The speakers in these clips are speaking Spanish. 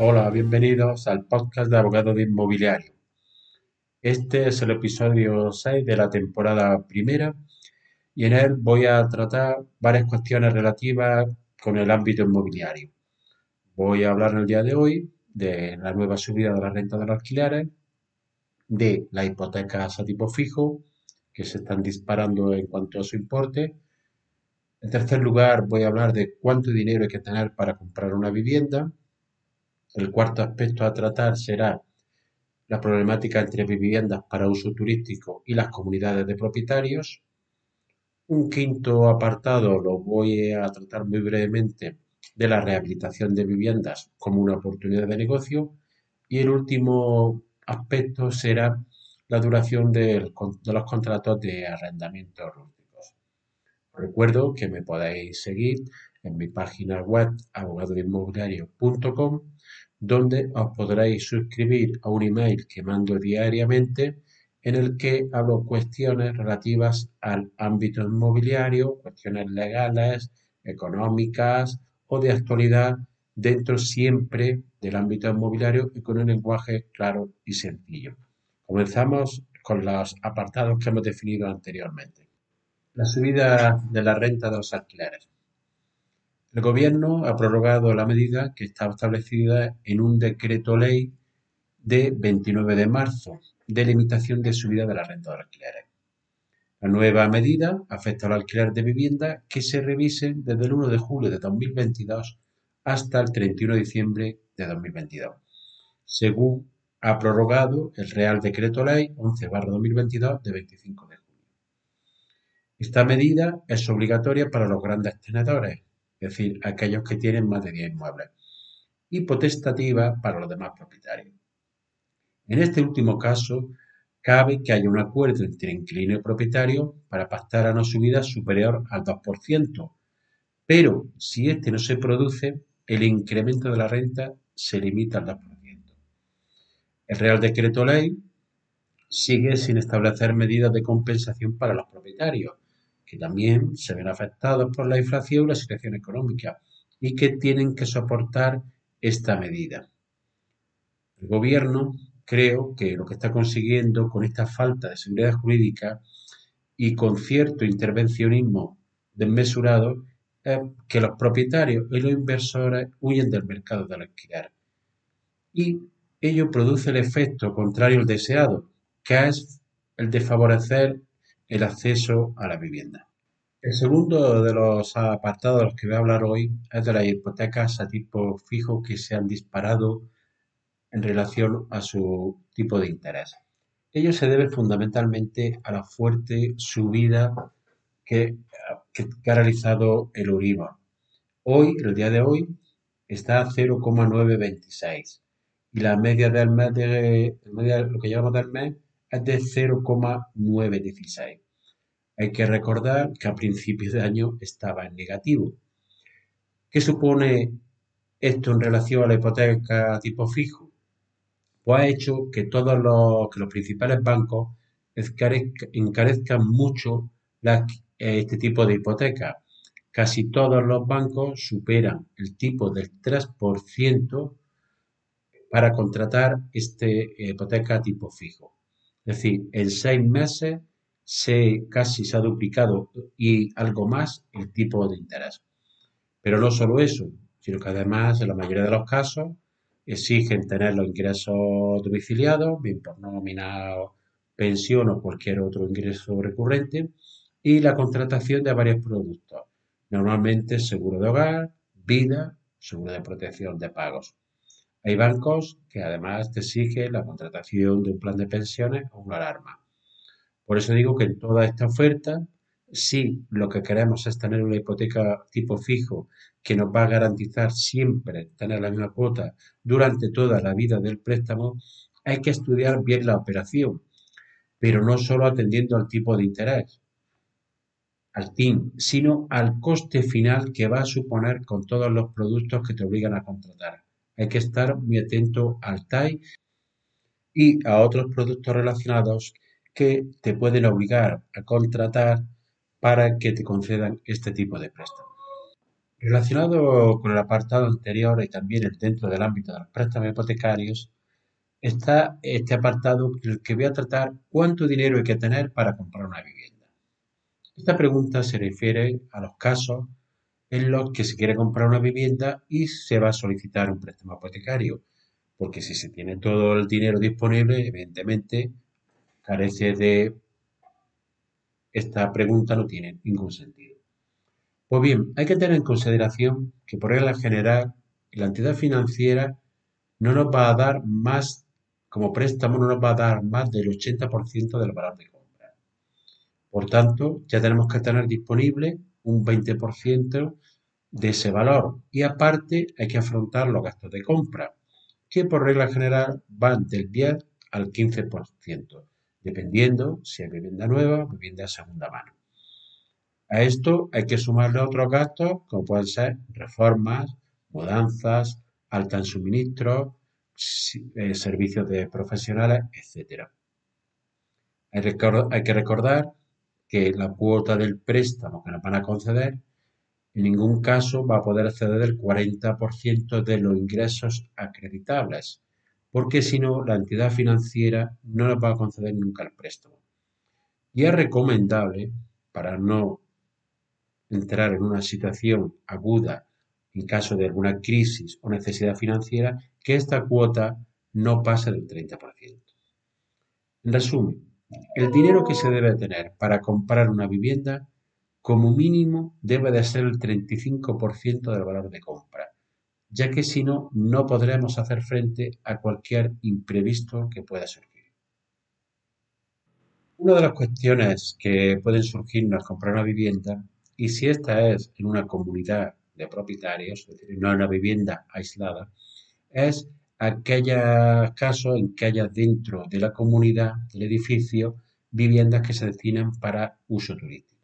Hola, bienvenidos al podcast de Abogado de Inmobiliario. Este es el episodio 6 de la temporada primera y en él voy a tratar varias cuestiones relativas con el ámbito inmobiliario. Voy a hablar en el día de hoy de la nueva subida de la renta de los alquileres, de las hipotecas a tipo fijo, que se están disparando en cuanto a su importe. En tercer lugar, voy a hablar de cuánto dinero hay que tener para comprar una vivienda. El cuarto aspecto a tratar será la problemática entre viviendas para uso turístico y las comunidades de propietarios. Un quinto apartado lo voy a tratar muy brevemente de la rehabilitación de viviendas como una oportunidad de negocio. Y el último aspecto será la duración de los contratos de arrendamiento rústicos. Recuerdo que me podéis seguir en mi página web abogadoinmobiliario.com donde os podréis suscribir a un email que mando diariamente en el que hablo cuestiones relativas al ámbito inmobiliario, cuestiones legales, económicas o de actualidad dentro siempre del ámbito inmobiliario y con un lenguaje claro y sencillo. Comenzamos con los apartados que hemos definido anteriormente. La subida de la renta de los alquileres. El Gobierno ha prorrogado la medida que estaba establecida en un decreto ley de 29 de marzo de limitación de subida de la renta de alquileres. La nueva medida afecta al alquiler de vivienda que se revisen desde el 1 de julio de 2022 hasta el 31 de diciembre de 2022, según ha prorrogado el Real Decreto Ley 11-2022 de 25 de junio. Esta medida es obligatoria para los grandes tenedores, es decir, aquellos que tienen más de 10 inmuebles, y potestativa para los demás propietarios. En este último caso, cabe que haya un acuerdo entre inquilino y propietario para pactar a una subida superior al 2%, pero si este no se produce, el incremento de la renta se limita al 2%. El Real Decreto Ley sigue sin establecer medidas de compensación para los propietarios, que también se ven afectados por la inflación y la situación económica y que tienen que soportar esta medida. El gobierno creo que lo que está consiguiendo con esta falta de seguridad jurídica y con cierto intervencionismo desmesurado es que los propietarios y los inversores huyen del mercado del alquiler. Y ello produce el efecto contrario al deseado, que es el de favorecer el acceso a la vivienda. El segundo de los apartados de que voy a hablar hoy es de las hipotecas a tipo fijo que se han disparado en relación a su tipo de interés. Ello se debe fundamentalmente a la fuerte subida que, ha realizado el Euribor. Hoy, el día de hoy, está a 0,926 y la media del mes de, lo que llevamos del mes es de 0,916. Hay que recordar que a principios de año estaba en negativo. ¿Qué supone esto en relación a la hipoteca tipo fijo? Pues ha hecho que todos los, que los principales bancos encarezcan mucho este tipo de hipoteca. Casi todos los bancos superan el tipo del 3% para contratar este hipoteca tipo fijo. Es decir, en seis meses se casi se ha duplicado y algo más el tipo de interés. Pero no solo eso, sino que además en la mayoría de los casos exigen tener los ingresos domiciliados, bien por nómina, pensión o cualquier otro ingreso recurrente, y la contratación de varios productos, normalmente seguro de hogar, vida, seguro de protección de pagos. Hay bancos que además te exigen la contratación de un plan de pensiones o una alarma. Por eso digo que en toda esta oferta, si lo que queremos es tener una hipoteca tipo fijo que nos va a garantizar siempre tener la misma cuota durante toda la vida del préstamo, hay que estudiar bien la operación, pero no solo atendiendo al tipo de interés, al TIN, sino al coste final que va a suponer con todos los productos que te obligan a contratar. Hay que estar muy atento al TAI y a otros productos relacionados que te pueden obligar a contratar para que te concedan este tipo de préstamo. Relacionado con el apartado anterior y también dentro del ámbito de los préstamos hipotecarios, está este apartado en el que voy a tratar cuánto dinero hay que tener para comprar una vivienda. Esta pregunta se refiere a los casos en los que se quiere comprar una vivienda y se va a solicitar un préstamo hipotecario, porque si se tiene todo el dinero disponible, evidentemente carece de esta pregunta no tiene ningún sentido. Pues bien, hay que tener en consideración que por regla general la entidad financiera no nos va a dar más, como préstamo, no nos va a dar más del 80% del valor de compra. Por tanto, ya tenemos que tener disponible un 20% de ese valor y aparte hay que afrontar los gastos de compra, que por regla general van del 10 al 15%, dependiendo si es vivienda nueva o vivienda de segunda mano. A esto hay que sumarle otros gastos, como pueden ser reformas, mudanzas, alta en suministro, eh, servicios de profesionales, etc. Hay, que recordar que la cuota del préstamo que nos van a conceder en ningún caso va a poder exceder el 40% de los ingresos acreditables, porque si no, la entidad financiera no nos va a conceder nunca el préstamo. Y es recomendable, para no entrar en una situación aguda en caso de alguna crisis o necesidad financiera, que esta cuota no pase del 30%. En resumen, el dinero que se debe tener para comprar una vivienda como mínimo debe de ser el 35% del valor de compra, ya que si no, no podremos hacer frente a cualquier imprevisto que pueda surgir. Una de las cuestiones que pueden surgirnos al comprar una vivienda y si esta es en una comunidad de propietarios, es decir, no en una vivienda aislada, es aquellos casos en que haya dentro de la comunidad del edificio viviendas que se destinan para uso turístico.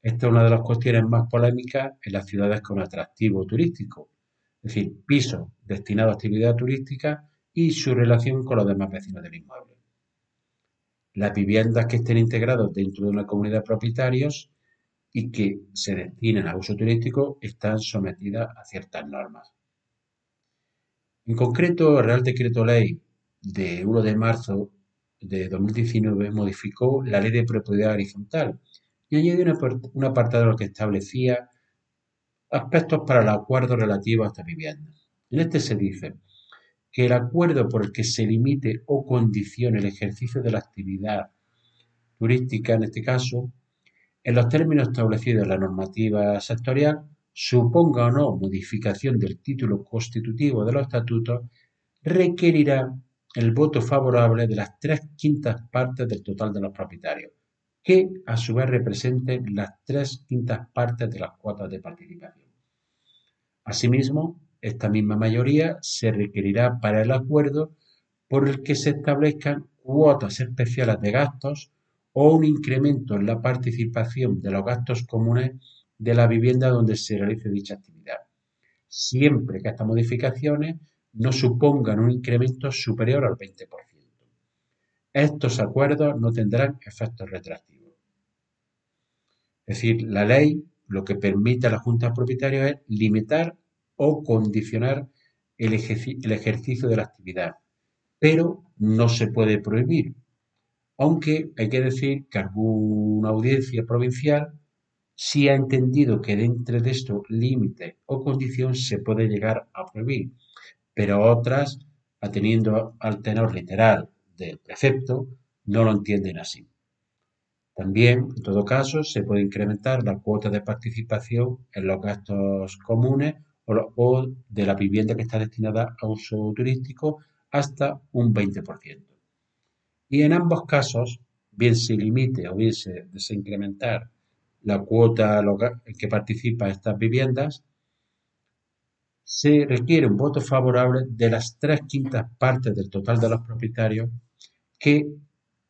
Esta es una de las cuestiones más polémicas en las ciudades con atractivo turístico, es decir, pisos destinados a actividad turística y su relación con los demás vecinos del inmueble. Las viviendas que estén integradas dentro de una comunidad de propietarios y que se destinen a uso turístico están sometidas a ciertas normas. En concreto, el Real Decreto Ley de 1 de marzo de 2019 modificó la Ley de Propiedad Horizontal y añadió un apartado que establecía aspectos para el acuerdo relativo a esta vivienda. En este se dice que el acuerdo por el que se limite o condicione el ejercicio de la actividad turística, en este caso, en los términos establecidos en la normativa sectorial, suponga o no modificación del título constitutivo de los estatutos, requerirá el voto favorable de las tres quintas partes del total de los propietarios, que a su vez representen las tres quintas partes de las cuotas de participación. Asimismo, esta misma mayoría se requerirá para el acuerdo por el que se establezcan cuotas especiales de gastos o un incremento en la participación de los gastos comunes de la vivienda donde se realice dicha actividad, siempre que estas modificaciones no supongan un incremento superior al 20%. Estos acuerdos no tendrán efectos retroactivos. Es decir, la ley lo que permite a la Junta Propietaria es limitar o condicionar el, ejercicio de la actividad, pero no se puede prohibir, aunque hay que decir que alguna audiencia provincial sí ha entendido que dentro de esto límite o condición se puede llegar a prohibir, pero otras, ateniendo al tenor literal del precepto, no lo entienden así. También, en todo caso, se puede incrementar la cuota de participación en los gastos comunes o, de la vivienda que está destinada a uso turístico hasta un 20%. Y en ambos casos, bien se limite o bien se desincrementar la cuota que participa estas viviendas, se requiere un voto favorable de las tres quintas partes del total de los propietarios que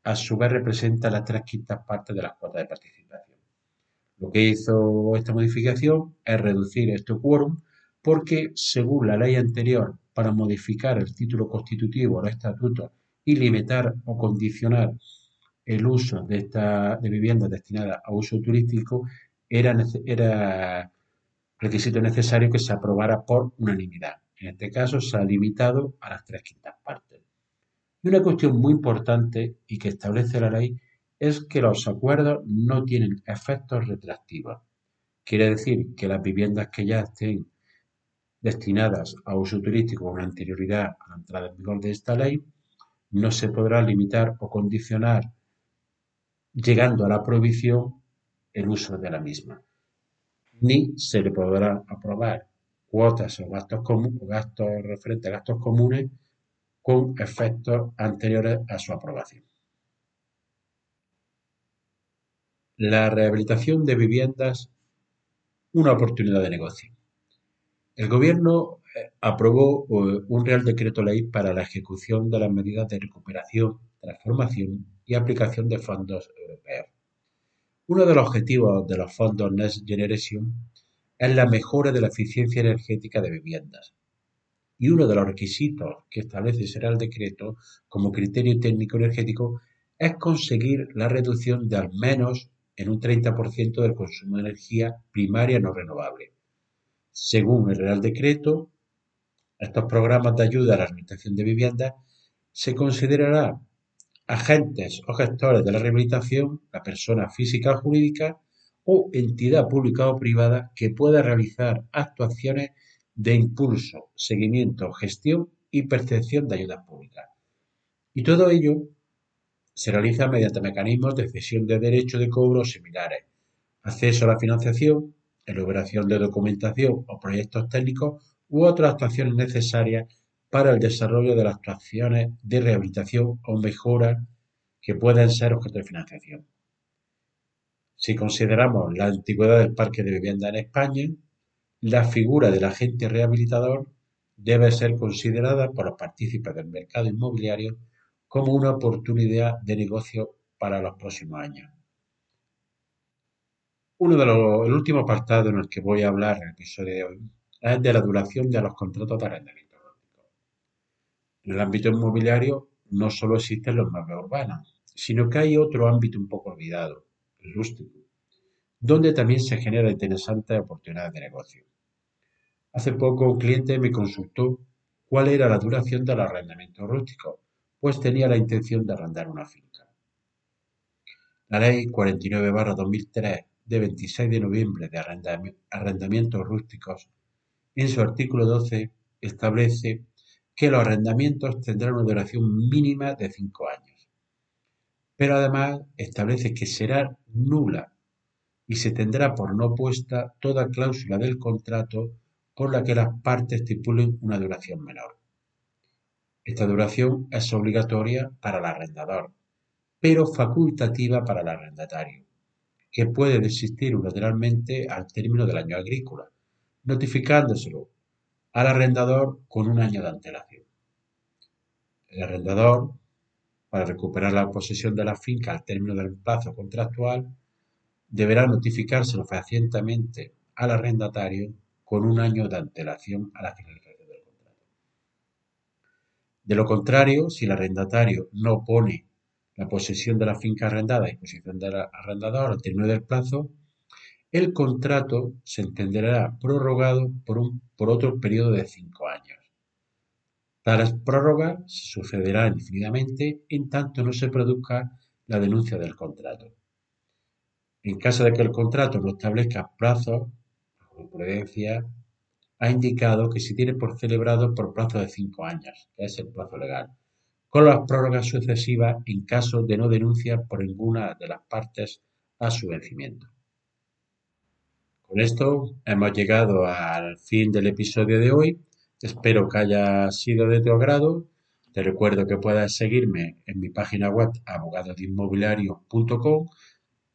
a su vez representa las tres quintas partes de las cuotas de participación. Lo que hizo esta modificación es reducir este quórum porque, según la ley anterior, para modificar el título constitutivo o los estatutos y limitar o condicionar el uso de, esta, de viviendas destinadas a uso turístico era, era requisito necesario que se aprobara por unanimidad. En este caso se ha limitado a las tres quintas partes. Y una cuestión muy importante y que establece la ley es que los acuerdos no tienen efectos retroactivos. Quiere decir que las viviendas que ya estén destinadas a uso turístico con anterioridad a la entrada en vigor de esta ley no se podrá limitar o condicionar, llegando a la prohibición, el uso de la misma, ni se le podrá aprobar cuotas o gastos, o gastos referentes a gastos comunes con efectos anteriores a su aprobación. La rehabilitación de viviendas, una oportunidad de negocio. El Gobierno eh, aprobó eh, un Real Decreto Ley para la ejecución de las medidas de recuperación, transformación y aplicación de fondos europeos. Uno de los objetivos de los fondos Next Generation es la mejora de la eficiencia energética de viviendas. Y uno de los requisitos que establece Real Decreto como criterio técnico energético es conseguir la reducción de al menos en un 30% del consumo de energía primaria no renovable. Según el Real Decreto, estos programas de ayuda a la rehabilitación de viviendas se considerará agentes o gestores de la rehabilitación, la persona física o jurídica o entidad pública o privada que pueda realizar actuaciones de impulso, seguimiento, gestión y percepción de ayudas públicas. Y todo ello se realiza mediante mecanismos de cesión de derechos de cobro similares, acceso a la financiación, elaboración de documentación o proyectos técnicos u otras actuaciones necesarias para el desarrollo de las actuaciones de rehabilitación o mejora que pueden ser objeto de financiación. Si consideramos la antigüedad del parque de vivienda en España, la figura del agente rehabilitador debe ser considerada por los partícipes del mercado inmobiliario como una oportunidad de negocio para los próximos años. Uno de los, el último apartado en el que voy a hablar en el episodio de hoy es de la duración de los contratos de arrendamiento En el ámbito inmobiliario no solo existen los muebles urbanos, sino que hay otro ámbito un poco olvidado, el rústico, donde también se generan interesantes oportunidades de negocio. Hace poco un cliente me consultó cuál era la duración del arrendamiento rústico pues tenía la intención de arrendar una finca. La Ley 49-2003 de 26 de noviembre de arrendamientos rústicos, en su artículo 12, establece que los arrendamientos tendrán una duración mínima de cinco años. Pero además establece que será nula y se tendrá por no puesta toda cláusula del contrato por la que las partes estipulen una duración menor. Esta duración es obligatoria para el arrendador, pero facultativa para el arrendatario, que puede desistir unilateralmente al término del año agrícola, notificándoselo al arrendador con un año de antelación. El arrendador, para recuperar la posesión de la finca al término del plazo contractual, deberá notificárselo fehacientemente al arrendatario con un año de antelación a la finalización de lo contrario, si el arrendatario no pone la posesión de la finca arrendada a disposición del arrendador al término del plazo, el contrato se entenderá prorrogado por, un, por otro periodo de cinco años. Tales prórrogas se sucederán infinitamente en tanto no se produzca la denuncia del contrato. En caso de que el contrato no establezca plazos, la jurisprudencia ha indicado que se tiene por celebrado por plazo de cinco años, que es el plazo legal, con las prórrogas sucesivas en caso de no denuncia por ninguna de las partes a su vencimiento. Con esto hemos llegado al fin del episodio de hoy. Espero que haya sido de tu agrado. Te recuerdo que puedes seguirme en mi página web abogadosinmobiliario.com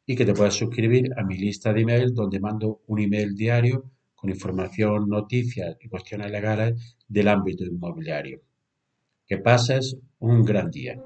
y que te puedes suscribir a mi lista de email donde mando un email diario con información, noticias y cuestiones legales del ámbito inmobiliario. Que pases un gran día.